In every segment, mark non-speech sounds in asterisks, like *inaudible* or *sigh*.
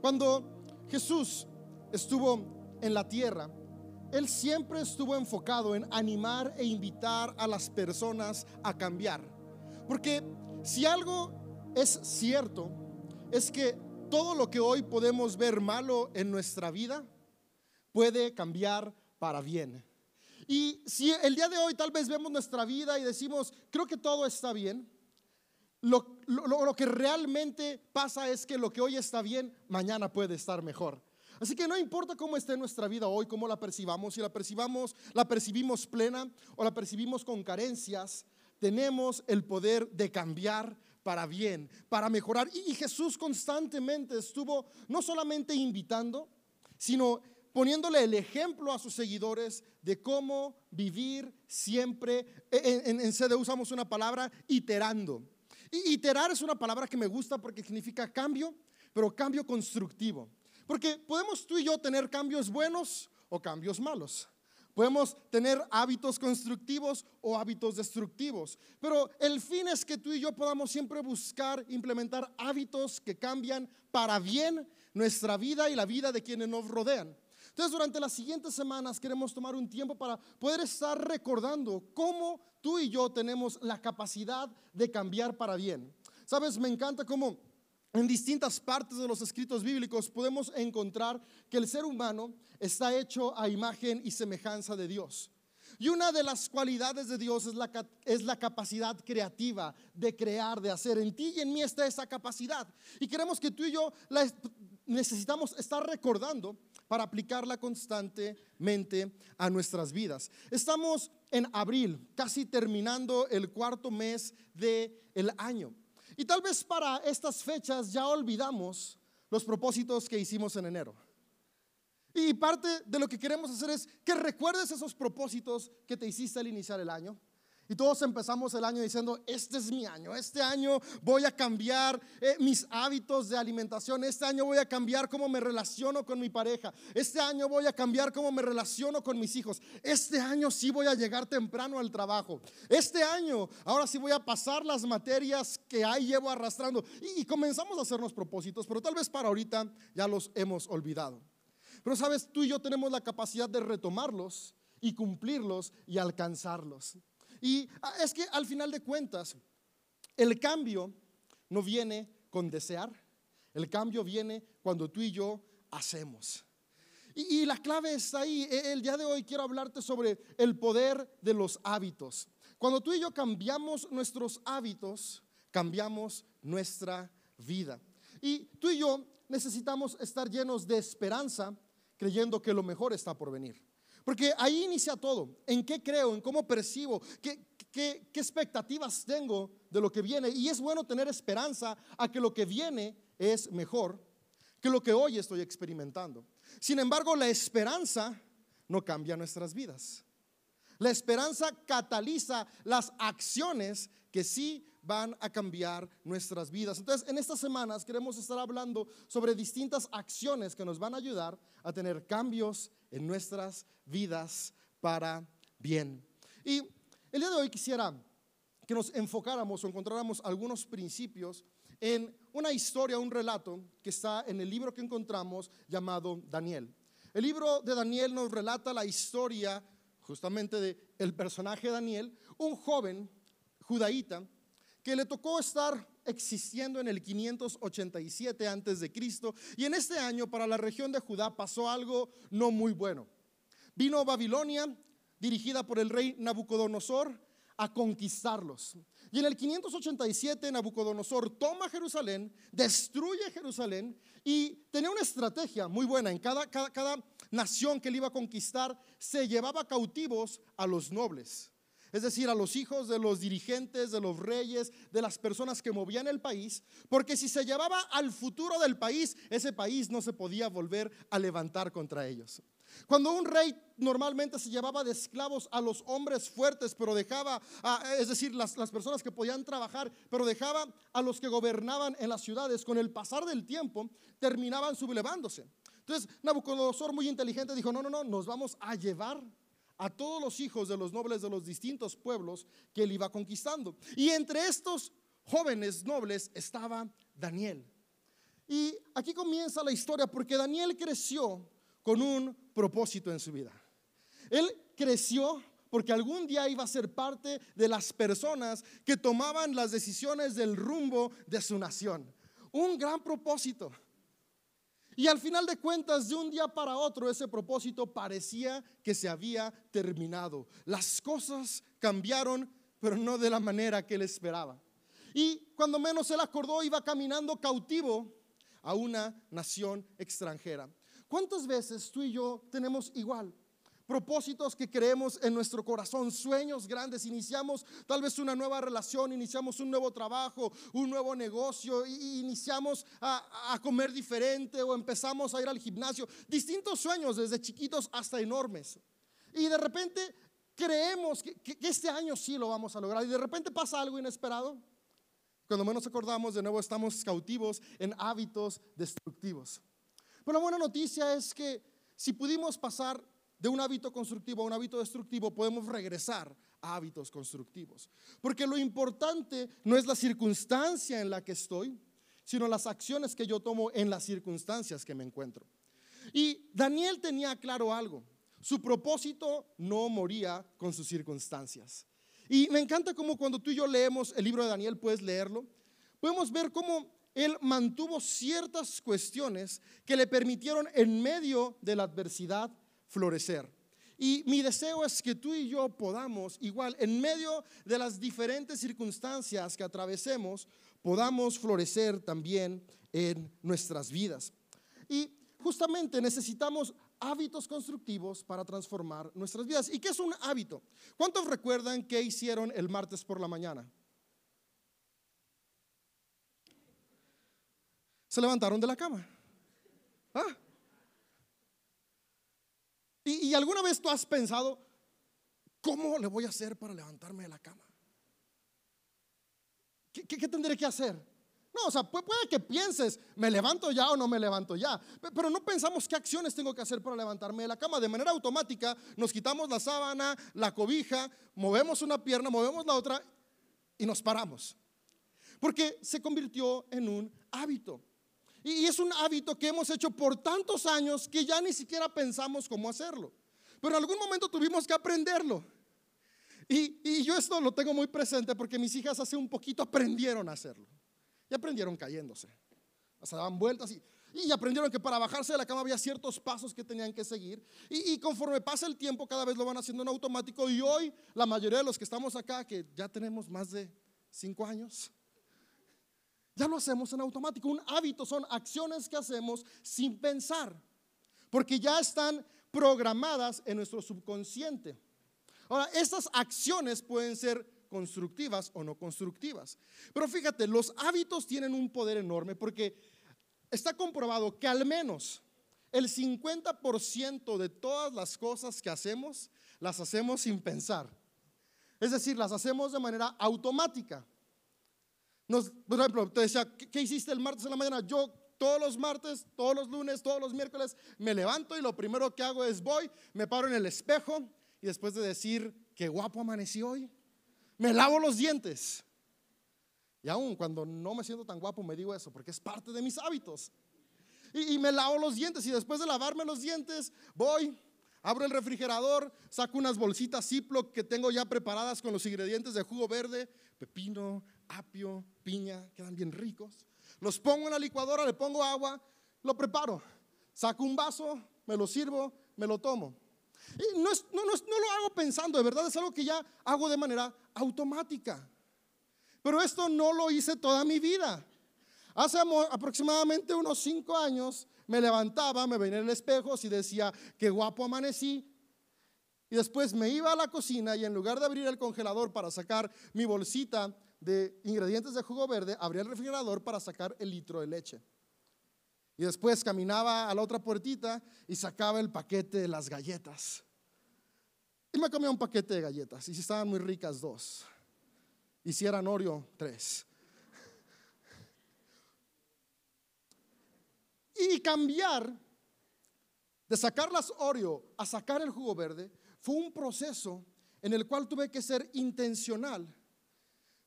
Cuando Jesús estuvo en la tierra, Él siempre estuvo enfocado en animar e invitar a las personas a cambiar. Porque si algo es cierto, es que todo lo que hoy podemos ver malo en nuestra vida puede cambiar para bien. Y si el día de hoy tal vez vemos nuestra vida y decimos, creo que todo está bien, lo, que realmente pasa es que lo que hoy está bien, mañana puede estar mejor. Así que no importa cómo esté nuestra vida hoy, cómo la percibamos, si la percibamos, la percibimos plena o la percibimos con carencias, tenemos el poder de cambiar para bien, para mejorar. Y Jesús constantemente estuvo no solamente invitando, sino poniéndole el ejemplo a sus seguidores de cómo vivir siempre. En, en, CD usamos una palabra iterando. Iterar es una palabra que me gusta porque significa cambio, pero cambio constructivo. Porque podemos tú y yo tener cambios buenos o cambios malos. Podemos tener hábitos constructivos o hábitos destructivos, pero el fin es que tú y yo podamos siempre buscar implementar hábitos que cambian para bien nuestra vida y la vida de quienes nos rodean. Entonces, durante las siguientes semanas queremos tomar un tiempo para poder estar recordando cómo tú y yo tenemos la capacidad de cambiar para bien. Sabes, me encanta cómo en distintas partes de los escritos bíblicos podemos encontrar que el ser humano está hecho a imagen y semejanza de Dios. Y una de las cualidades de Dios es la, es la, capacidad creativa de crear, de hacer. En ti y en mí está esa capacidad. Y queremos que tú y yo la necesitamos estar recordando para aplicarla constantemente a nuestras vidas. Estamos en abril, casi terminando el cuarto mes del el año. Y tal vez para estas fechas ya olvidamos los propósitos que hicimos en enero. Y parte de lo que queremos hacer es que recuerdes esos propósitos que te hiciste al iniciar el año. Y todos empezamos el año diciendo, este es mi año, este año voy a cambiar eh, mis hábitos de alimentación, este año voy a cambiar cómo me relaciono con mi pareja, este año voy a cambiar cómo me relaciono con mis hijos, este año sí voy a llegar temprano al trabajo, este año ahora sí voy a pasar las materias que ahí llevo arrastrando. Y, y comenzamos a hacernos propósitos, pero tal vez para ahorita ya los hemos olvidado. Pero sabes, tú y yo tenemos la capacidad de retomarlos y cumplirlos y alcanzarlos. Y ah, es que al final de cuentas, el cambio no viene con desear, el cambio viene cuando tú y yo hacemos. Y, la clave está ahí. E, el día de hoy quiero hablarte sobre el poder de los hábitos. Cuando tú y yo cambiamos nuestros hábitos, cambiamos nuestra vida. Y tú y yo necesitamos estar llenos de esperanza, creyendo que lo mejor está por venir. Porque ahí inicia todo. ¿En qué creo? ¿En cómo percibo? ¿Qué, qué, expectativas tengo de lo que viene? Y es bueno tener esperanza a que lo que viene es mejor que lo que hoy estoy experimentando. Sin embargo, la esperanza no cambia nuestras vidas. La esperanza cataliza las acciones que sí van a cambiar nuestras vidas. Entonces, en estas semanas queremos estar hablando sobre distintas acciones que nos van a ayudar a tener cambios en nuestras vidas para bien. Y el día de hoy quisiera que nos enfocáramos o encontráramos algunos principios en una historia, un relato que está en el libro que encontramos llamado Daniel. El libro de Daniel nos relata la historia justamente de el personaje Daniel, un joven judaíta que le tocó estar existiendo en el 587 antes de Cristo y en este año para la región de Judá pasó algo no muy bueno. Vino Babilonia dirigida por el rey Nabucodonosor a conquistarlos. Y en el 587 Nabucodonosor toma Jerusalén, destruye Jerusalén y tenía una estrategia muy buena. En cada, cada, cada nación que él iba a conquistar se llevaba cautivos a los nobles es decir, a los hijos de los dirigentes, de los reyes, de las personas que movían el país, porque si se llevaba al futuro del país, ese país no se podía volver a levantar contra ellos. Cuando un rey normalmente se llevaba de esclavos a los hombres fuertes, pero dejaba, es decir, las, las, personas que podían trabajar, pero dejaba a los que gobernaban en las ciudades, con el pasar del tiempo terminaban sublevándose. Entonces Nabucodonosor, muy inteligente, dijo, no, no, no, nos vamos a llevar a todos los hijos de los nobles de los distintos pueblos que él iba conquistando. Y entre estos jóvenes nobles estaba Daniel. Y aquí comienza la historia porque Daniel creció con un propósito en su vida. Él creció porque algún día iba a ser parte de las personas que tomaban las decisiones del rumbo de su nación. Un gran propósito. Y al final de cuentas, de un día para otro, ese propósito parecía que se había terminado. Las cosas cambiaron, pero no de la manera que él esperaba. Y cuando menos él acordó, iba caminando cautivo a una nación extranjera. ¿Cuántas veces tú y yo tenemos igual? Propósitos que creemos en nuestro corazón, sueños grandes, iniciamos tal vez una nueva relación, iniciamos un nuevo trabajo, un nuevo negocio, iniciamos a, comer diferente o empezamos a ir al gimnasio, distintos sueños desde chiquitos hasta enormes. Y de repente creemos que, que este año sí lo vamos a lograr y de repente pasa algo inesperado. Cuando menos acordamos, de nuevo estamos cautivos en hábitos destructivos. Pero la buena noticia es que si pudimos pasar de un hábito constructivo a un hábito destructivo, podemos regresar a hábitos constructivos. Porque lo importante no es la circunstancia en la que estoy, sino las acciones que yo tomo en las circunstancias que me encuentro. Y Daniel tenía claro algo. Su propósito no moría con sus circunstancias. Y me encanta como cuando tú y yo leemos el libro de Daniel, puedes leerlo, podemos ver cómo él mantuvo ciertas cuestiones que le permitieron en medio de la adversidad florecer. Y mi deseo es que tú y yo podamos, igual, en medio de las diferentes circunstancias que atravesemos, podamos florecer también en nuestras vidas. Y justamente necesitamos hábitos constructivos para transformar nuestras vidas. ¿Y qué es un hábito? ¿Cuántos recuerdan qué hicieron el martes por la mañana? Se levantaron de la cama. ¿Ah? ¿Y, alguna vez tú has pensado, ¿cómo le voy a hacer para levantarme de la cama? ¿Qué, tendré que hacer? No, o sea, puede, que pienses, me levanto ya o no me levanto ya, pero no pensamos qué acciones tengo que hacer para levantarme de la cama. De manera automática nos quitamos la sábana, la cobija, movemos una pierna, movemos la otra y nos paramos. Porque se convirtió en un hábito. Y es un hábito que hemos hecho por tantos años que ya ni siquiera pensamos cómo hacerlo. Pero en algún momento tuvimos que aprenderlo. Y, yo esto lo tengo muy presente porque mis hijas hace un poquito aprendieron a hacerlo. Y aprendieron cayéndose. Se daban vueltas y, y aprendieron que para bajarse de la cama había ciertos pasos que tenían que seguir. Y, y, conforme pasa el tiempo, cada vez lo van haciendo en automático. Y hoy, la mayoría de los que estamos acá, que ya tenemos más de cinco años, ya lo hacemos en automático. Un hábito son acciones que hacemos sin pensar, porque ya están programadas en nuestro subconsciente. Ahora, estas acciones pueden ser constructivas o no constructivas. Pero fíjate, los hábitos tienen un poder enorme porque está comprobado que al menos el 50% de todas las cosas que hacemos las hacemos sin pensar. Es decir, las hacemos de manera automática por ejemplo, te decía, ¿qué, hiciste el martes en la mañana? Yo todos los martes, todos los lunes, todos los miércoles me levanto y lo primero que hago es voy, me paro en el espejo y después de decir, qué guapo amanecí hoy, me lavo los dientes. Y aún cuando no me siento tan guapo me digo eso porque es parte de mis hábitos. Y, y me lavo los dientes y después de lavarme los dientes voy, abro el refrigerador, saco unas bolsitas Ziploc que tengo ya preparadas con los ingredientes de jugo verde, pepino, apio, piña, quedan bien ricos. Los pongo en la licuadora, le pongo agua, lo preparo. Saco un vaso, me lo sirvo, me lo tomo. Y no, no, lo hago pensando, de verdad es algo que ya hago de manera automática. Pero esto no lo hice toda mi vida. Hace aproximadamente unos cinco años me levantaba, me venía en el espejo y decía, qué guapo amanecí. Y después me iba a la cocina y en lugar de abrir el congelador para sacar mi bolsita de ingredientes de jugo verde, abría el refrigerador para sacar el litro de leche. Y después caminaba a la otra puertita y sacaba el paquete de las galletas. Y me comía un paquete de galletas. Y si estaban muy ricas, dos. Y si eran Oreo, tres. *laughs* Y cambiar de sacar las Oreo a sacar el jugo verde fue un proceso en el cual tuve que ser intencional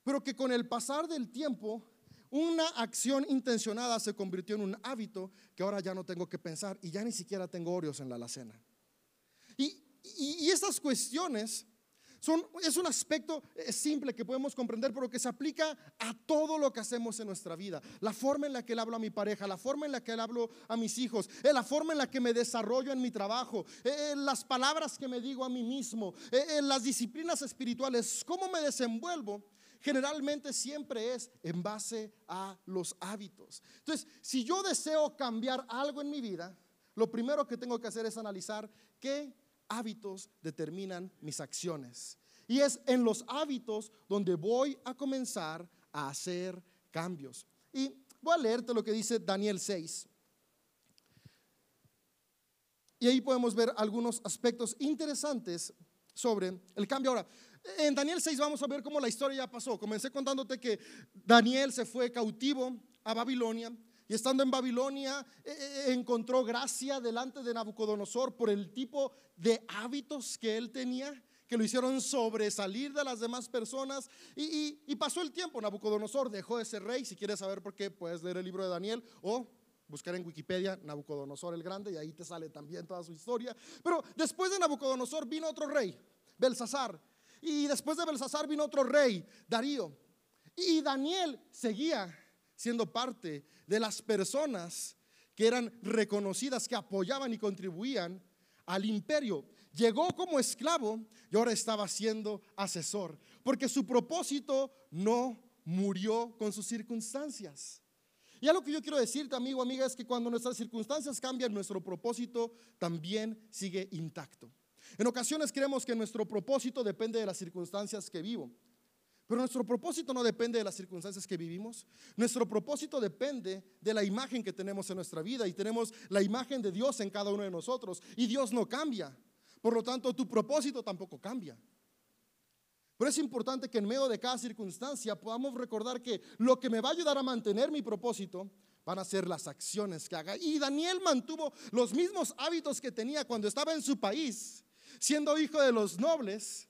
pero que con el pasar del tiempo Una acción intencionada se convirtió en un hábito que ahora ya no tengo que pensar y ya ni siquiera tengo Oreos en la alacena. Y, y, estas cuestiones son, es un aspecto eh, simple que podemos comprender, pero que se aplica a todo lo que hacemos en nuestra vida. La forma en la que le hablo a mi pareja, la forma en la que le hablo a mis hijos, eh, la forma en la que me desarrollo en mi trabajo, eh, las palabras que me digo a mí mismo, las disciplinas espirituales, cómo me desenvuelvo generalmente siempre es en base a los hábitos. Entonces, si yo deseo cambiar algo en mi vida, lo primero que tengo que hacer es analizar qué hábitos determinan mis acciones. Y es en los hábitos donde voy a comenzar a hacer cambios. Y voy a leerte lo que dice Daniel 6. Y ahí podemos ver algunos aspectos interesantes sobre el cambio. Ahora, en Daniel 6 vamos a ver cómo la historia ya pasó. Comencé contándote que Daniel se fue cautivo a Babilonia y estando en Babilonia eh, eh, encontró gracia delante de Nabucodonosor por el tipo de hábitos que él tenía que lo hicieron sobresalir de las demás personas. Y, pasó el tiempo, Nabucodonosor dejó de ser rey. Si quieres saber por qué, puedes leer el libro de Daniel o buscar en Wikipedia Nabucodonosor el Grande y ahí te sale también toda su historia. Pero después de Nabucodonosor vino otro rey, Belsasar. Y después de Belsasar vino otro rey, Darío. Y Daniel seguía siendo parte de las personas que eran reconocidas, que apoyaban y contribuían al imperio. Llegó como esclavo y ahora estaba siendo asesor, porque su propósito no murió con sus circunstancias. Y algo que yo quiero decirte, amigo, amiga, es que cuando nuestras circunstancias cambian, nuestro propósito también sigue intacto. En ocasiones creemos que nuestro propósito depende de las circunstancias que vivo. Pero nuestro propósito no depende de las circunstancias que vivimos. Nuestro propósito depende de la imagen que tenemos en nuestra vida y tenemos la imagen de Dios en cada uno de nosotros. Y Dios no cambia. Por lo tanto, tu propósito tampoco cambia. Pero es importante que en medio de cada circunstancia podamos recordar que lo que me va a ayudar a mantener mi propósito van a ser las acciones que haga. Y Daniel mantuvo los mismos hábitos que tenía cuando estaba en su país siendo hijo de los nobles,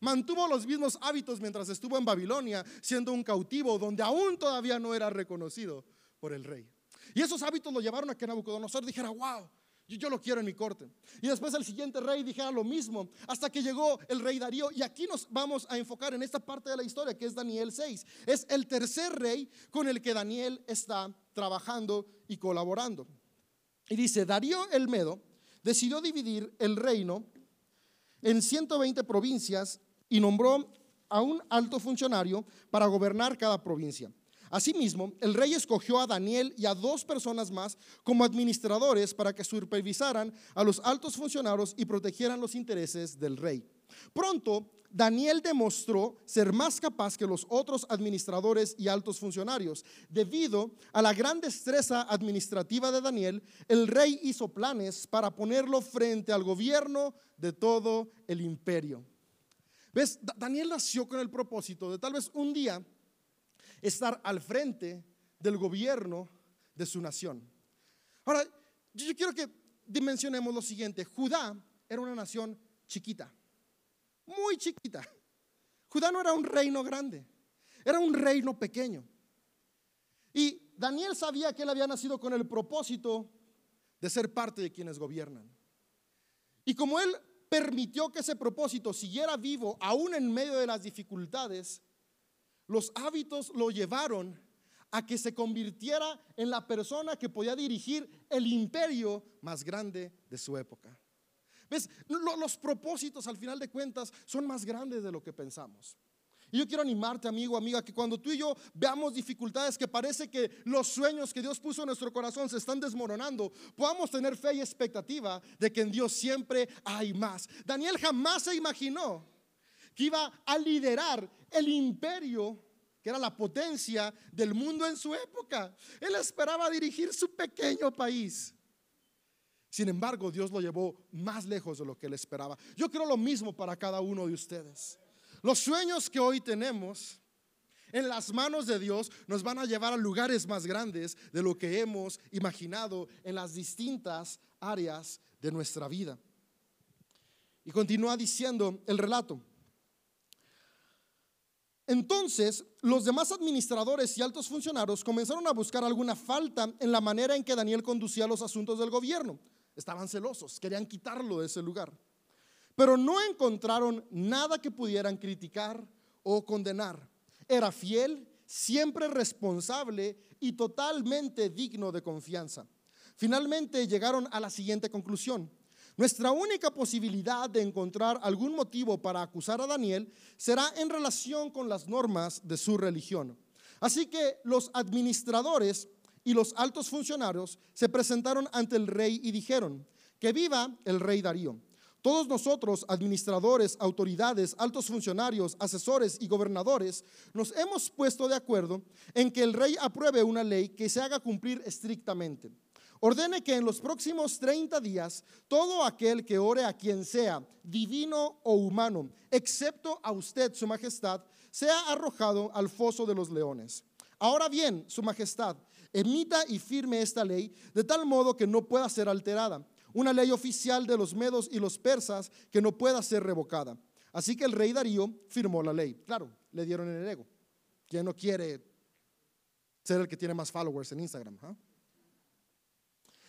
mantuvo los mismos hábitos mientras estuvo en Babilonia, siendo un cautivo donde aún todavía no era reconocido por el rey. Y esos hábitos lo llevaron a que Nabucodonosor dijera, wow, yo, lo quiero en mi corte. Y después el siguiente rey dijera lo mismo, hasta que llegó el rey Darío. Y aquí nos vamos a enfocar en esta parte de la historia, que es Daniel 6. Es el tercer rey con el que Daniel está trabajando y colaborando. Y dice, Darío el Medo decidió dividir el reino en 120 provincias y nombró a un alto funcionario para gobernar cada provincia. Asimismo, el rey escogió a Daniel y a dos personas más como administradores para que supervisaran a los altos funcionarios y protegieran los intereses del rey. Pronto, Daniel demostró ser más capaz que los otros administradores y altos funcionarios. Debido a la gran destreza administrativa de Daniel, el rey hizo planes para ponerlo frente al gobierno de todo el imperio. ¿Ves? Daniel nació con el propósito de tal vez un día estar al frente del gobierno de su nación. Ahora, yo quiero que dimensionemos lo siguiente. Judá era una nación chiquita muy chiquita. Judá no era un reino grande, era un reino pequeño. Y Daniel sabía que él había nacido con el propósito de ser parte de quienes gobiernan. Y como él permitió que ese propósito siguiera vivo aún en medio de las dificultades, los hábitos lo llevaron a que se convirtiera en la persona que podía dirigir el imperio más grande de su época. ¿Ves? Los propósitos al final de cuentas son más grandes de lo que pensamos. Y yo quiero animarte, amigo, amiga, que cuando tú y yo veamos dificultades que parece que los sueños que Dios puso en nuestro corazón se están desmoronando, podamos tener fe y expectativa de que en Dios siempre hay más. Daniel jamás se imaginó que iba a liderar el imperio que era la potencia del mundo en su época. Él esperaba dirigir su pequeño país. Sin embargo, Dios lo llevó más lejos de lo que él esperaba. Yo creo lo mismo para cada uno de ustedes. Los sueños que hoy tenemos en las manos de Dios nos van a llevar a lugares más grandes de lo que hemos imaginado en las distintas áreas de nuestra vida. Y continúa diciendo el relato. Entonces, los demás administradores y altos funcionarios comenzaron a buscar alguna falta en la manera en que Daniel conducía los asuntos del gobierno. Estaban celosos, querían quitarlo de ese lugar. Pero no encontraron nada que pudieran criticar o condenar. Era fiel, siempre responsable y totalmente digno de confianza. Finalmente llegaron a la siguiente conclusión. Nuestra única posibilidad de encontrar algún motivo para acusar a Daniel será en relación con las normas de su religión. Así que los administradores y los altos funcionarios se presentaron ante el rey y dijeron, que viva el rey Darío. Todos nosotros, administradores, autoridades, altos funcionarios, asesores y gobernadores, nos hemos puesto de acuerdo en que el rey apruebe una ley que se haga cumplir estrictamente ordene que en los próximos 30 días todo aquel que ore a quien sea, divino o humano, excepto a usted, su majestad, sea arrojado al foso de los leones. Ahora bien, su majestad, emita y firme esta ley de tal modo que no pueda ser alterada, una ley oficial de los medos y los persas que no pueda ser revocada. Así que el rey Darío firmó la ley. Claro, le dieron el ego. ¿Quién no quiere ser el que tiene más followers en Instagram? ¿ah?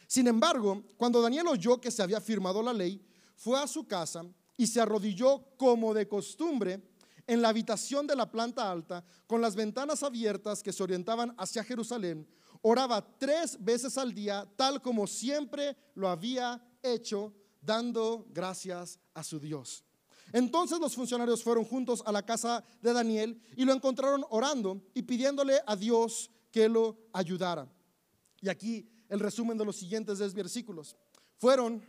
Sin embargo, cuando Daniel oyó que se había firmado la ley, fue a su casa y se arrodilló como de costumbre en la habitación de la planta alta, con las ventanas abiertas que se orientaban hacia Jerusalén. Oraba tres veces al día, tal como siempre lo había hecho, dando gracias a su Dios. Entonces los funcionarios fueron juntos a la casa de Daniel y lo encontraron orando y pidiéndole a Dios que lo ayudara. Y aquí el resumen de los siguientes 10 versículos. Fueron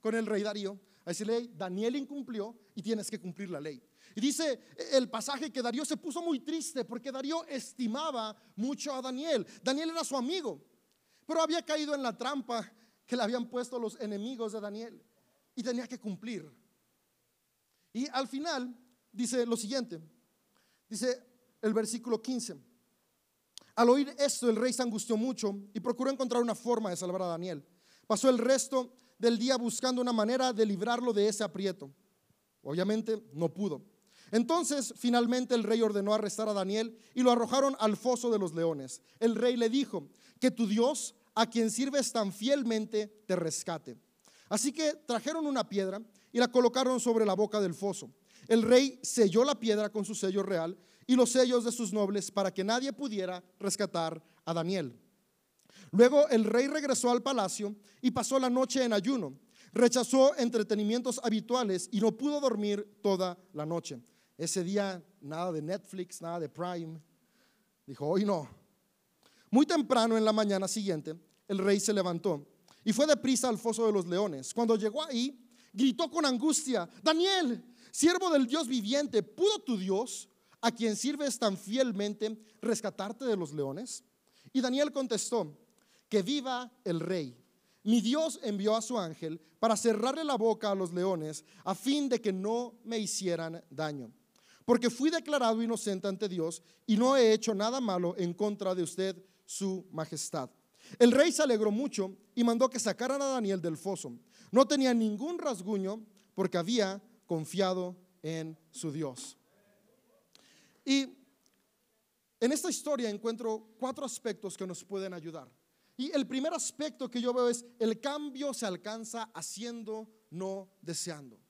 con el rey Darío a decirle, Daniel incumplió y tienes que cumplir la ley. Y dice el pasaje que Darío se puso muy triste porque Darío estimaba mucho a Daniel. Daniel era su amigo, pero había caído en la trampa que le habían puesto los enemigos de Daniel y tenía que cumplir. Y al final dice lo siguiente, dice el versículo 15. Al oír esto, el rey se angustió mucho y procuró encontrar una forma de salvar a Daniel. Pasó el resto del día buscando una manera de librarlo de ese aprieto. Obviamente no pudo. Entonces, finalmente el rey ordenó arrestar a Daniel y lo arrojaron al foso de los leones. El rey le dijo, que tu Dios, a quien sirves tan fielmente, te rescate. Así que trajeron una piedra y la colocaron sobre la boca del foso. El rey selló la piedra con su sello real y los sellos de sus nobles para que nadie pudiera rescatar a Daniel. Luego el rey regresó al palacio y pasó la noche en ayuno. Rechazó entretenimientos habituales y no pudo dormir toda la noche. Ese día nada de Netflix, nada de Prime. Dijo, hoy no. Muy temprano en la mañana siguiente, el rey se levantó y fue deprisa al foso de los leones. Cuando llegó ahí, gritó con angustia, Daniel, siervo del Dios viviente, ¿pudo tu Dios a quien sirves tan fielmente, rescatarte de los leones? Y Daniel contestó, que viva el rey. Mi Dios envió a su ángel para cerrarle la boca a los leones a fin de que no me hicieran daño. Porque fui declarado inocente ante Dios y no he hecho nada malo en contra de usted, su majestad. El rey se alegró mucho y mandó que sacaran a Daniel del foso. No tenía ningún rasguño porque había confiado en su Dios. Y en esta historia encuentro cuatro aspectos que nos pueden ayudar. Y el primer aspecto que yo veo es el cambio se alcanza haciendo, no deseando.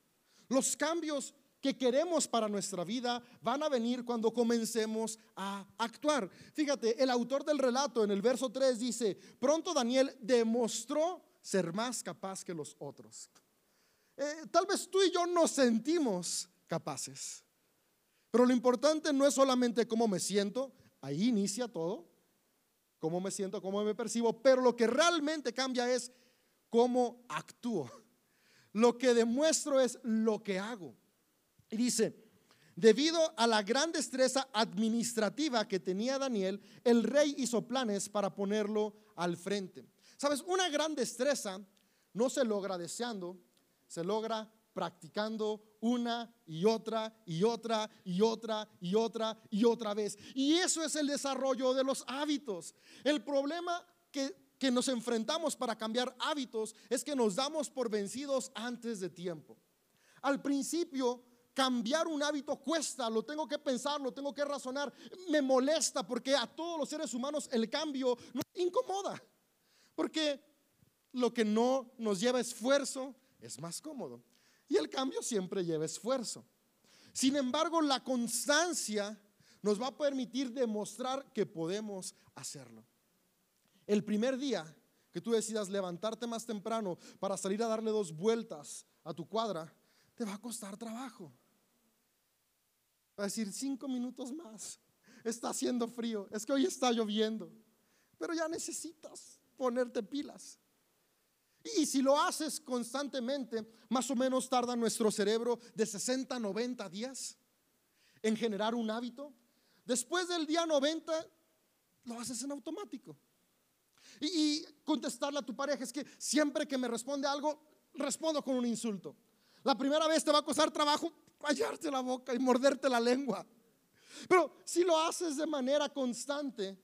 Los cambios que queremos para nuestra vida van a venir cuando comencemos a actuar. Fíjate, el autor del relato en el verso 3 dice, pronto Daniel demostró ser más capaz que los otros. Eh, tal vez tú y yo nos sentimos capaces. Pero lo importante no es solamente cómo me siento, ahí inicia todo, cómo me siento, cómo me percibo, pero lo que realmente cambia es cómo actúo. Lo que demuestro es lo que hago. Y dice, debido a la gran destreza administrativa que tenía Daniel, el rey hizo planes para ponerlo al frente. Sabes, una gran destreza no se logra deseando, se logra practicando una y otra y otra y otra y otra y otra vez. Y eso es el desarrollo de los hábitos. El problema que, que nos enfrentamos para cambiar hábitos es que nos damos por vencidos antes de tiempo. Al principio cambiar un hábito cuesta, lo tengo que pensar, lo tengo que razonar, me molesta porque a todos los seres humanos el cambio nos incomoda. Porque lo que no nos lleva esfuerzo es más cómodo. Y el cambio siempre lleva esfuerzo. Sin embargo, la constancia nos va a permitir demostrar que podemos hacerlo. El primer día que tú decidas levantarte más temprano para salir a darle dos vueltas a tu cuadra, te va a costar trabajo. Va a decir cinco minutos más. Está haciendo frío. Es que hoy está lloviendo. Pero ya necesitas ponerte pilas. Y si lo haces constantemente, más o menos tarda nuestro cerebro de 60 a 90 días en generar un hábito. Después del día 90, lo haces en automático. Y, contestarle a tu pareja es que siempre que me responde algo, respondo con un insulto. La primera vez te va a costar trabajo callarte la boca y morderte la lengua. Pero si lo haces de manera constante,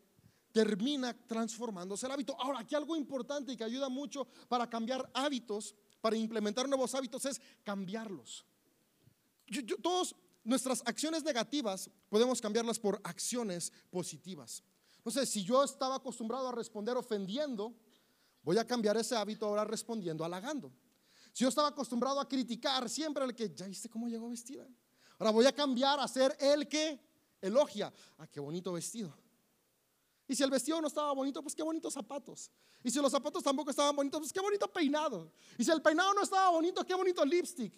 termina transformándose el hábito. Ahora, aquí algo importante y que ayuda mucho para cambiar hábitos, para implementar nuevos hábitos, es cambiarlos. todos nuestras acciones negativas podemos cambiarlas por acciones positivas. No sé, si yo estaba acostumbrado a responder ofendiendo, voy a cambiar ese hábito ahora respondiendo halagando. Si yo estaba acostumbrado a criticar siempre el que, ya viste cómo llegó vestida. Ahora voy a cambiar a ser el que elogia. Ah, qué bonito vestido. Y si el vestido no estaba bonito, pues qué bonitos zapatos. Y si los zapatos tampoco estaban bonitos, pues qué bonito peinado. Y si el peinado no estaba bonito, qué bonito lipstick.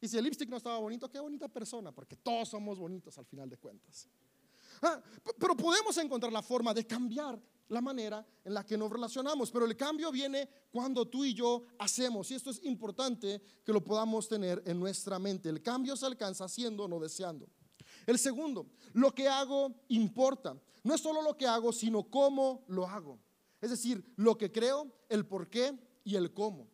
Y si el lipstick no estaba bonito, qué bonita persona, porque todos somos bonitos al final de cuentas. Ah, pero podemos encontrar la forma de cambiar la manera en la que nos relacionamos, pero el cambio viene cuando tú y yo hacemos, y esto es importante que lo podamos tener en nuestra mente. El cambio se alcanza haciendo, no deseando. El segundo, lo que hago importa. No es solo lo que hago, sino cómo lo hago. Es decir, lo que creo, el por qué y el cómo.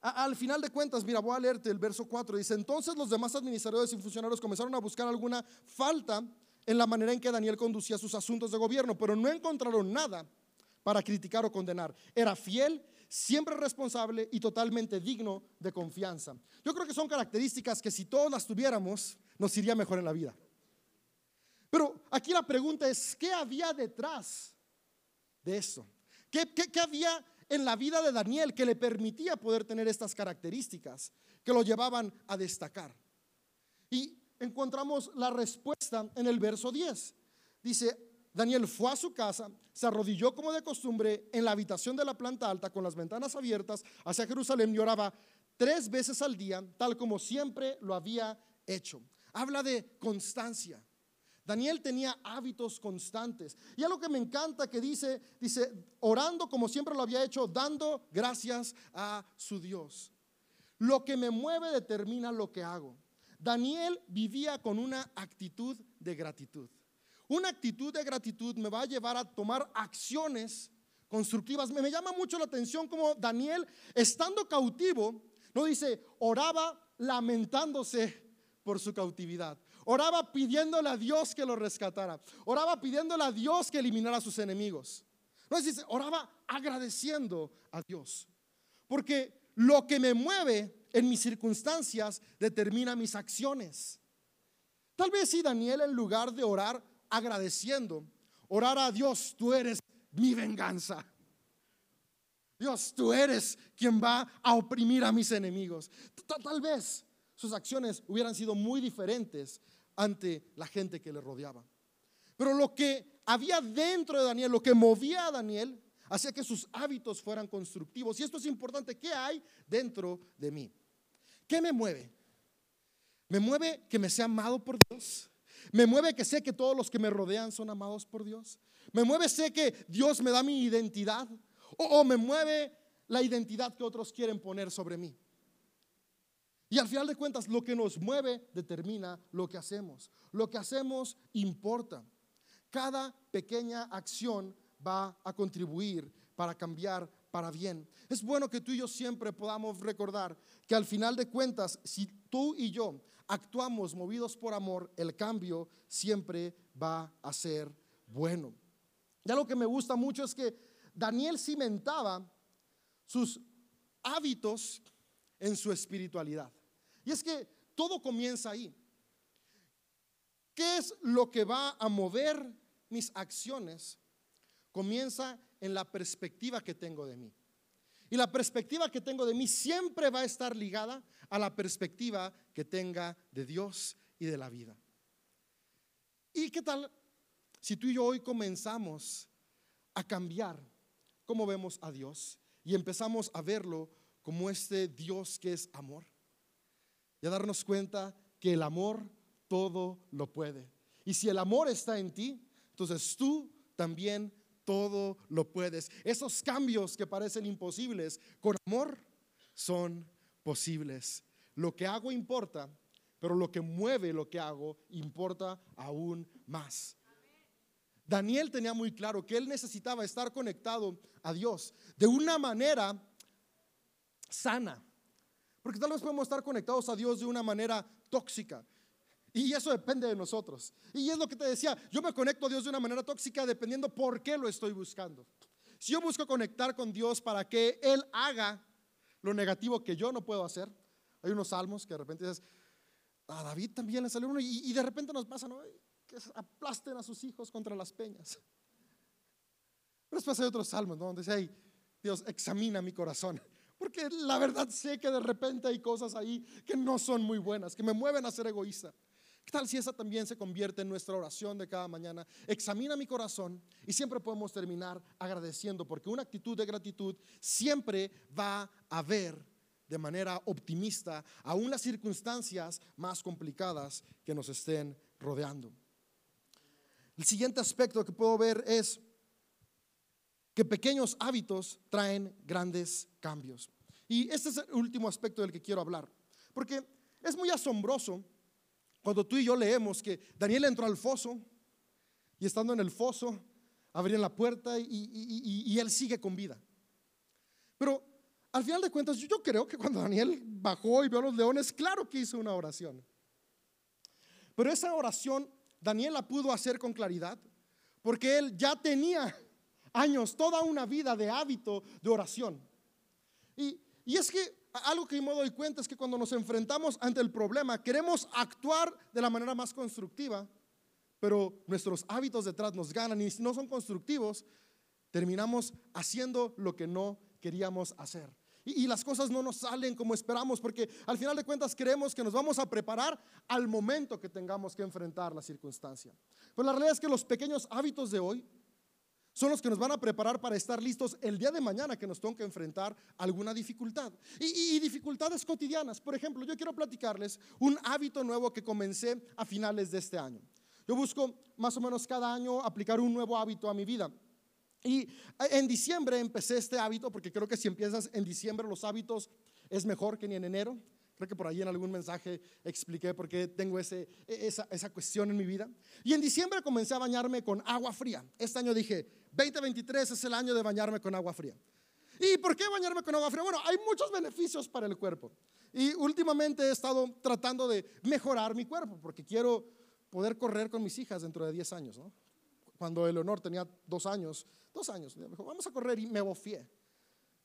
al final de cuentas, mira, voy a leerte el verso 4. Dice, entonces los demás administradores y funcionarios comenzaron a buscar alguna falta en la manera en que Daniel conducía sus asuntos de gobierno, pero no encontraron nada para criticar o condenar. Era fiel, siempre responsable y totalmente digno de confianza. Yo creo que son características que si todos las tuviéramos, nos iría mejor en la vida. Pero aquí la pregunta es, ¿qué había detrás de eso? ¿Qué, había en la vida de Daniel que le permitía poder tener estas características que lo llevaban a destacar? Y encontramos la respuesta en el verso 10. Dice, Daniel fue a su casa, se arrodilló como de costumbre en la habitación de la planta alta con las ventanas abiertas hacia Jerusalén y oraba tres veces al día, tal como siempre lo había hecho habla de constancia. Daniel tenía hábitos constantes. Y algo que me encanta que dice, dice, orando como siempre lo había hecho, dando gracias a su Dios. Lo que me mueve determina lo que hago. Daniel vivía con una actitud de gratitud. Una actitud de gratitud me va a llevar a tomar acciones constructivas. Me, llama mucho la atención como Daniel, estando cautivo, no dice, oraba lamentándose por su cautividad. Oraba pidiéndole a Dios que lo rescatara. Oraba pidiéndole a Dios que eliminara a sus enemigos. No decir, oraba agradeciendo a Dios. Porque lo que me mueve en mis circunstancias determina mis acciones. Tal vez si Daniel en lugar de orar agradeciendo, orar a Dios, tú eres mi venganza. Dios, tú eres quien va a oprimir a mis enemigos. Tal vez sus acciones hubieran sido muy diferentes ante la gente que le rodeaba. Pero lo que había dentro de Daniel, lo que movía a Daniel, hacía que sus hábitos fueran constructivos. Y esto es importante. ¿Qué hay dentro de mí? ¿Qué me mueve? ¿Me mueve que me sea amado por Dios? ¿Me mueve que sé que todos los que me rodean son amados por Dios? ¿Me mueve sé que Dios me da mi identidad? ¿O, me mueve la identidad que otros quieren poner sobre mí? Y al final de cuentas, lo que nos mueve determina lo que hacemos. Lo que hacemos importa. Cada pequeña acción va a contribuir para cambiar para bien. Es bueno que tú y yo siempre podamos recordar que al final de cuentas, si tú y yo actuamos movidos por amor, el cambio siempre va a ser bueno. Ya lo que me gusta mucho es que Daniel cimentaba sus hábitos en su espiritualidad. Y es que todo comienza ahí. ¿Qué es lo que va a mover mis acciones? Comienza en la perspectiva que tengo de mí. Y la perspectiva que tengo de mí siempre va a estar ligada a la perspectiva que tenga de Dios y de la vida. ¿Y qué tal si tú y yo hoy comenzamos a cambiar cómo vemos a Dios y empezamos a verlo como este Dios que es amor? Y a darnos cuenta que el amor todo lo puede. Y si el amor está en ti, entonces tú también todo lo puedes. Esos cambios que parecen imposibles, con amor son posibles. Lo que hago importa, pero lo que mueve lo que hago importa aún más. Daniel tenía muy claro que él necesitaba estar conectado a Dios de una manera sana. Porque tal vez podemos estar conectados a Dios de una manera tóxica. Y eso depende de nosotros. Y es lo que te decía, yo me conecto a Dios de una manera tóxica dependiendo por qué lo estoy buscando. Si yo busco conectar con Dios para que Él haga lo negativo que yo no puedo hacer, hay unos salmos que de repente dices, a David también le salió uno y, de repente nos pasa, ¿no? que aplasten a sus hijos contra las peñas. Pero después hay otros salmos, ¿no? Donde dice, Dios, examina mi corazón. Porque la verdad sé que de repente hay cosas ahí que no son muy buenas, que me mueven a ser egoísta. ¿Qué tal si esa también se convierte en nuestra oración de cada mañana? Examina mi corazón y siempre podemos terminar agradeciendo, porque una actitud de gratitud siempre va a ver de manera optimista aún las circunstancias más complicadas que nos estén rodeando. El siguiente aspecto que puedo ver es que pequeños hábitos traen grandes cambios. Y este es el último aspecto del que quiero hablar, porque es muy asombroso cuando tú y yo leemos que Daniel entró al foso y estando en el foso, abrían la puerta y, él sigue con vida. Pero al final de cuentas, yo, creo que cuando Daniel bajó y vio a los leones, claro que hizo una oración. Pero esa oración Daniel la pudo hacer con claridad porque él ya tenía años, toda una vida de hábito de oración. Y, y es que algo que me doy cuenta es que cuando nos enfrentamos ante el problema, queremos actuar de la manera más constructiva, pero nuestros hábitos detrás nos ganan y si no son constructivos, terminamos haciendo lo que no queríamos hacer. Y, y, las cosas no nos salen como esperamos, porque al final de cuentas creemos que nos vamos a preparar al momento que tengamos que enfrentar la circunstancia. Pero la realidad es que los pequeños hábitos de hoy son los que nos van a preparar para estar listos el día de mañana que nos que enfrentar alguna dificultad. Y, dificultades cotidianas. Por ejemplo, yo quiero platicarles un hábito nuevo que comencé a finales de este año. Yo busco más o menos cada año aplicar un nuevo hábito a mi vida. Y en diciembre empecé este hábito, porque creo que si empiezas en diciembre los hábitos es mejor que ni en enero. Creo que por ahí en algún mensaje expliqué por qué tengo ese, esa, esa cuestión en mi vida. Y en diciembre comencé a bañarme con agua fría. Este año dije, 2023 es el año de bañarme con agua fría. ¿Y por qué bañarme con agua fría? Bueno, hay muchos beneficios para el cuerpo. Y últimamente he estado tratando de mejorar mi cuerpo porque quiero poder correr con mis hijas dentro de 10 años. ¿no? Cuando Eleonor tenía dos años, dos años, me dijo, vamos a correr y me bofié.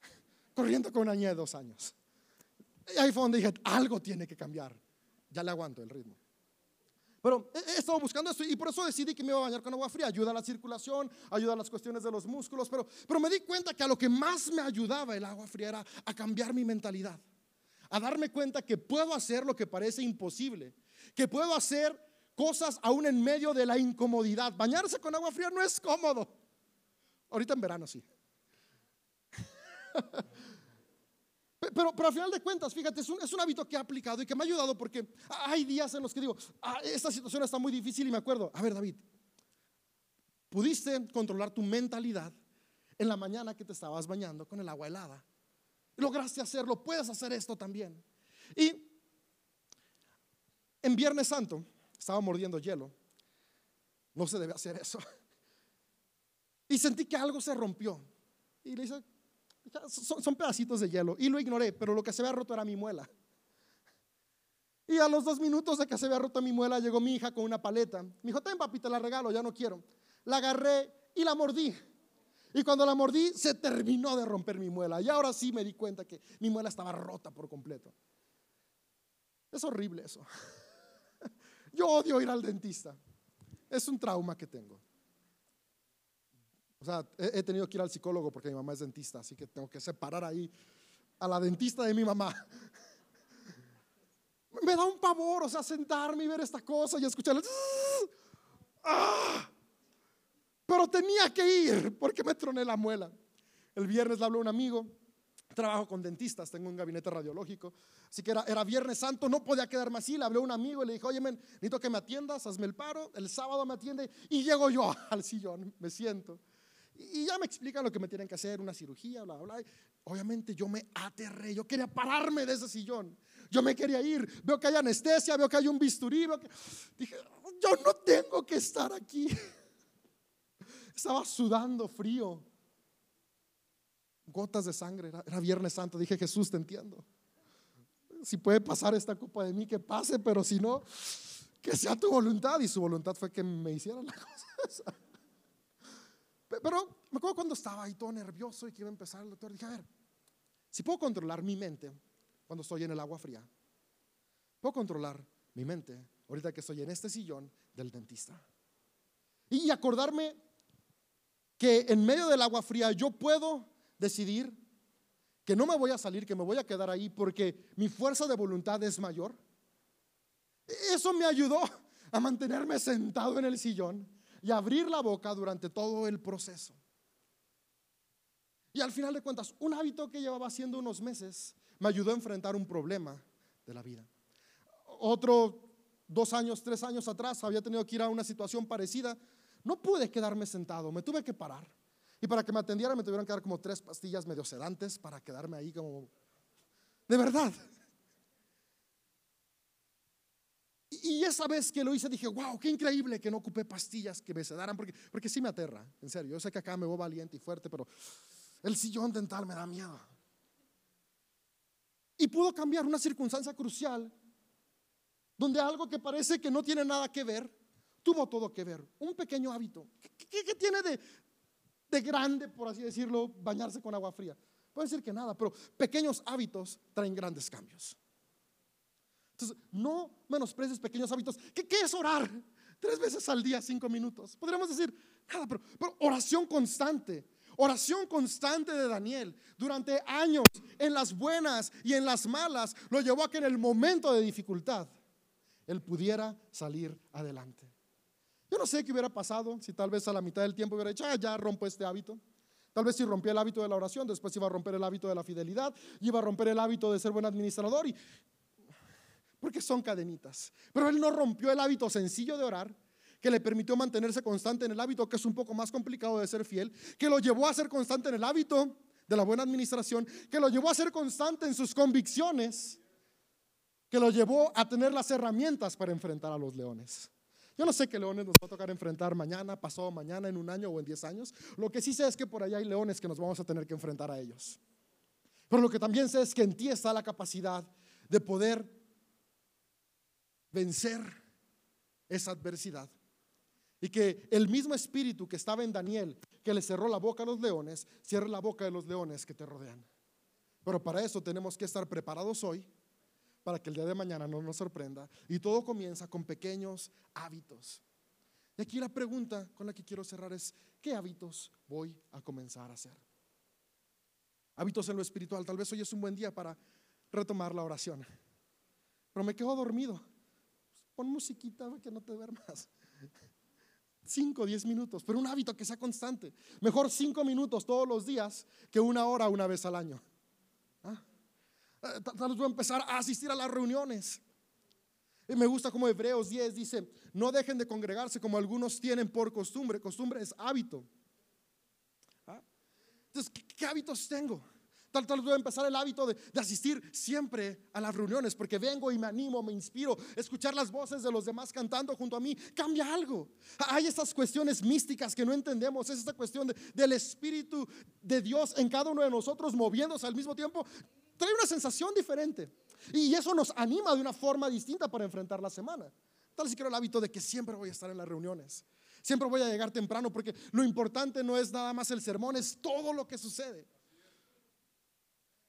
*laughs* Corriendo con una niña de dos años. Y ahí fue donde dije, algo tiene que cambiar. Ya le aguanto el ritmo. Pero he, estado buscando esto y por eso decidí que me iba a bañar con agua fría. Ayuda a la circulación, ayuda a las cuestiones de los músculos. Pero, pero me di cuenta que a lo que más me ayudaba el agua fría era a cambiar mi mentalidad. A darme cuenta que puedo hacer lo que parece imposible. Que puedo hacer cosas aún en medio de la incomodidad. Bañarse con agua fría no es cómodo. Ahorita en verano sí. *laughs* Pero, pero al final de cuentas, fíjate, es un, es hábito que he aplicado y que me ha ayudado porque hay días en los que digo, ah, esta situación está muy difícil y me acuerdo, a ver David, pudiste controlar tu mentalidad en la mañana que te estabas bañando con el agua helada. Lograste hacerlo, puedes hacer esto también. Y en Viernes Santo estaba mordiendo hielo. No se debe hacer eso. *laughs* Y sentí que algo se rompió. Y le dice, son, pedacitos de hielo. Y lo ignoré, pero lo que se había roto era mi muela. Y a los dos minutos de que se había roto mi muela, llegó mi hija con una paleta. Me dijo, ten papi, te la regalo, ya no quiero. La agarré y la mordí. Y cuando la mordí, se terminó de romper mi muela. Y ahora sí me di cuenta que mi muela estaba rota por completo. Es horrible eso. *laughs* Yo odio ir al dentista. Es un trauma que tengo. O sea, he, tenido que ir al psicólogo porque mi mamá es dentista, así que tengo que separar ahí a la dentista de mi mamá. *laughs* Me da un pavor, o sea, sentarme y ver esta cosa y escucharle. ¡Ah! Pero tenía que ir porque me troné la muela. El viernes le habló un amigo, trabajo con dentistas, tengo un gabinete radiológico, así que era, era Viernes Santo, no podía quedarme así, le hablé a un amigo y le dije, oye, necesito que me atiendas, hazme el paro, el sábado me atiende y llego yo *laughs* al sillón, me siento. Y ya me explican lo que me tienen que hacer, una cirugía, bla, bla. Obviamente yo me aterré, yo quería pararme de ese sillón. Yo me quería ir. Veo que hay anestesia, veo que hay un bisturí. Dije, yo no tengo que estar aquí. *laughs* Estaba sudando frío. Gotas de sangre. Era, Viernes Santo. Dije, Jesús, te entiendo. Si puede pasar esta copa de mí, que pase, pero si no, que sea tu voluntad. Y su voluntad fue que me hicieran la *laughs* cosa. Pero me acuerdo cuando estaba ahí todo nervioso y que iba a empezar el doctor. Dije, a ver, si puedo controlar mi mente cuando estoy en el agua fría, puedo controlar mi mente ahorita que estoy en este sillón del dentista. Y acordarme que en medio del agua fría yo puedo decidir que no me voy a salir, que me voy a quedar ahí porque mi fuerza de voluntad es mayor. Eso me ayudó a mantenerme sentado en el sillón y abrir la boca durante todo el proceso. Y al final de cuentas, un hábito que llevaba haciendo unos meses me ayudó a enfrentar un problema de la vida. Otro dos años, tres años atrás había tenido que ir a una situación parecida. No pude quedarme sentado, me tuve que parar. Y para que me atendiera me tuvieron que dar como tres pastillas medio sedantes para quedarme ahí como... De verdad. Y esa vez que lo hice dije, wow, qué increíble que no ocupé pastillas que me sedaran, porque, porque sí me aterra, en serio. Yo sé que acá me voy valiente y fuerte, pero el sillón dental me da miedo. Y pudo cambiar una circunstancia crucial donde algo que parece que no tiene nada que ver, tuvo todo que ver. Un pequeño hábito. ¿Qué, tiene de, de grande, por así decirlo, bañarse con agua fría? Puede decir que nada, pero pequeños hábitos traen grandes cambios. Entonces, no menosprecies pequeños hábitos. ¿Qué, ¿Qué, es orar? Tres veces al día, cinco minutos. Podríamos decir, nada, pero, pero oración constante. Oración constante de Daniel durante años, en las buenas y en las malas, lo llevó a que en el momento de dificultad él pudiera salir adelante. Yo no sé qué hubiera pasado si tal vez a la mitad del tiempo hubiera dicho, ah, ya rompo este hábito. Tal vez si rompía el hábito de la oración, después iba a romper el hábito de la fidelidad, iba a romper el hábito de ser buen administrador y porque son cadenitas. Pero él no rompió el hábito sencillo de orar, que le permitió mantenerse constante en el hábito, que es un poco más complicado de ser fiel, que lo llevó a ser constante en el hábito de la buena administración, que lo llevó a ser constante en sus convicciones, que lo llevó a tener las herramientas para enfrentar a los leones. Yo no sé qué leones nos va a tocar enfrentar mañana, pasado mañana, en un año o en diez años. Lo que sí sé es que por allá hay leones que nos vamos a tener que enfrentar a ellos. Pero lo que también sé es que en ti está la capacidad de poder vencer esa adversidad. Y que el mismo espíritu que estaba en Daniel, que le cerró la boca a los leones, cierre la boca de los leones que te rodean. Pero para eso tenemos que estar preparados hoy, para que el día de mañana no nos sorprenda. Y todo comienza con pequeños hábitos. Y aquí la pregunta con la que quiero cerrar es, ¿qué hábitos voy a comenzar a hacer? Hábitos en lo espiritual. Tal vez hoy es un buen día para retomar la oración. Pero me quedo dormido pon musiquita que no te duermas. *laughs* 5, 10 minutos, pero un hábito que sea constante. Mejor 5 minutos todos los días que una hora una vez al año. ¿Ah? Eh, tal vez voy a empezar a asistir a las reuniones. Y me gusta como Hebreos 10 dice, no dejen de congregarse como algunos tienen por costumbre. Costumbre es hábito. ¿Ah? Entonces, qué hábitos tengo? Tal, tal voy a empezar el hábito de, asistir siempre a las reuniones porque vengo y me animo, me inspiro. Escuchar las voces de los demás cantando junto a mí cambia algo. Hay estas cuestiones místicas que no entendemos. Es esta cuestión del Espíritu de Dios en cada uno de nosotros moviéndose al mismo tiempo. Trae una sensación diferente. Y eso nos anima de una forma distinta para enfrentar la semana. Tal si quiero el hábito de que siempre voy a estar en las reuniones. Siempre voy a llegar temprano porque lo importante no es nada más el sermón, es todo lo que sucede.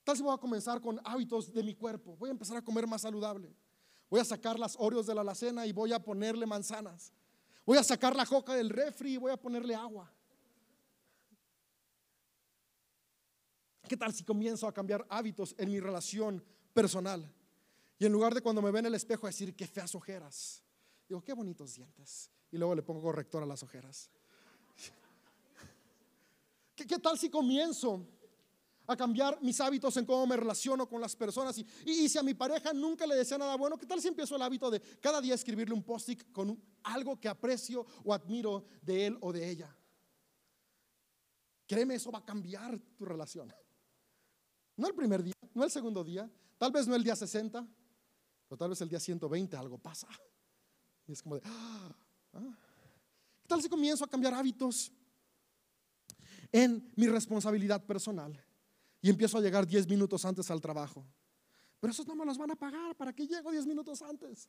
Tal vez voy a comenzar con hábitos de mi cuerpo. Voy a empezar a comer más saludable. Voy a sacar las Oreos de la alacena y voy a ponerle manzanas. Voy a sacar la coca del refri y voy a ponerle agua. ¿Qué tal si comienzo a cambiar hábitos en mi relación personal? Y en lugar de cuando me ven en el espejo decir, qué feas ojeras, digo, qué bonitos dientes. Y luego le pongo corrector a las ojeras. *laughs* ¿Qué, qué tal si comienzo a cambiar mis hábitos en cómo me relaciono con las personas. Y, si a mi pareja nunca le desea nada bueno, ¿qué tal si empiezo el hábito de cada día escribirle un post-it con algo que aprecio o admiro de él o de ella? Créeme, eso va a cambiar tu relación. No el primer día, no el segundo día, tal vez no el día 60, pero tal vez el día 120 algo pasa. Y es como de, ah, ah. ¿qué tal si comienzo a cambiar hábitos en mi responsabilidad personal? Y empiezo a llegar 10 minutos antes al trabajo. Pero esos no me los van a pagar, ¿para qué llego 10 minutos antes?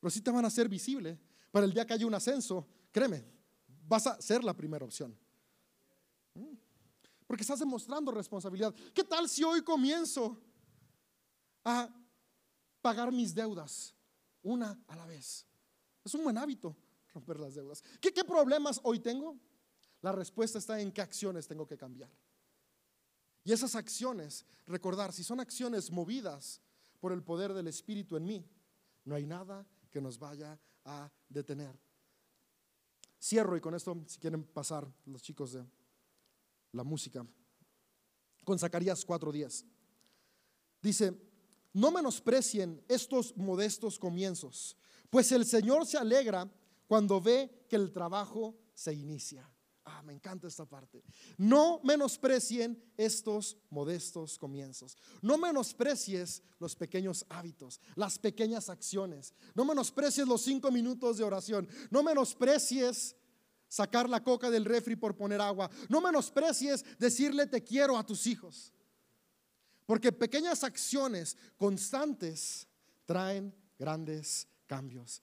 Pero sí te van a hacer visible. Para el día que haya un ascenso, créeme, vas a ser la primera opción. Mm. Porque estás demostrando responsabilidad. ¿Qué tal si hoy comienzo a pagar mis deudas una a la vez? Es un buen hábito romper las deudas. ¿Qué, qué problemas hoy tengo? La respuesta está en qué acciones tengo que cambiar. Y esas acciones, recordar, si son acciones movidas por el poder del Espíritu en mí, no hay nada que nos vaya a detener. Cierro y con esto, si quieren pasar los chicos de la música, con Zacarías 4:10. Dice, no menosprecien estos modestos comienzos, pues el Señor se alegra cuando ve que el trabajo se inicia. Ah, me encanta esta parte. No menosprecien estos modestos comienzos. No menosprecies los pequeños hábitos, las pequeñas acciones. No menosprecies los cinco minutos de oración. No menosprecies sacar la coca del refri por poner agua. No menosprecies decirle te quiero a tus hijos. Porque pequeñas acciones constantes traen grandes cambios.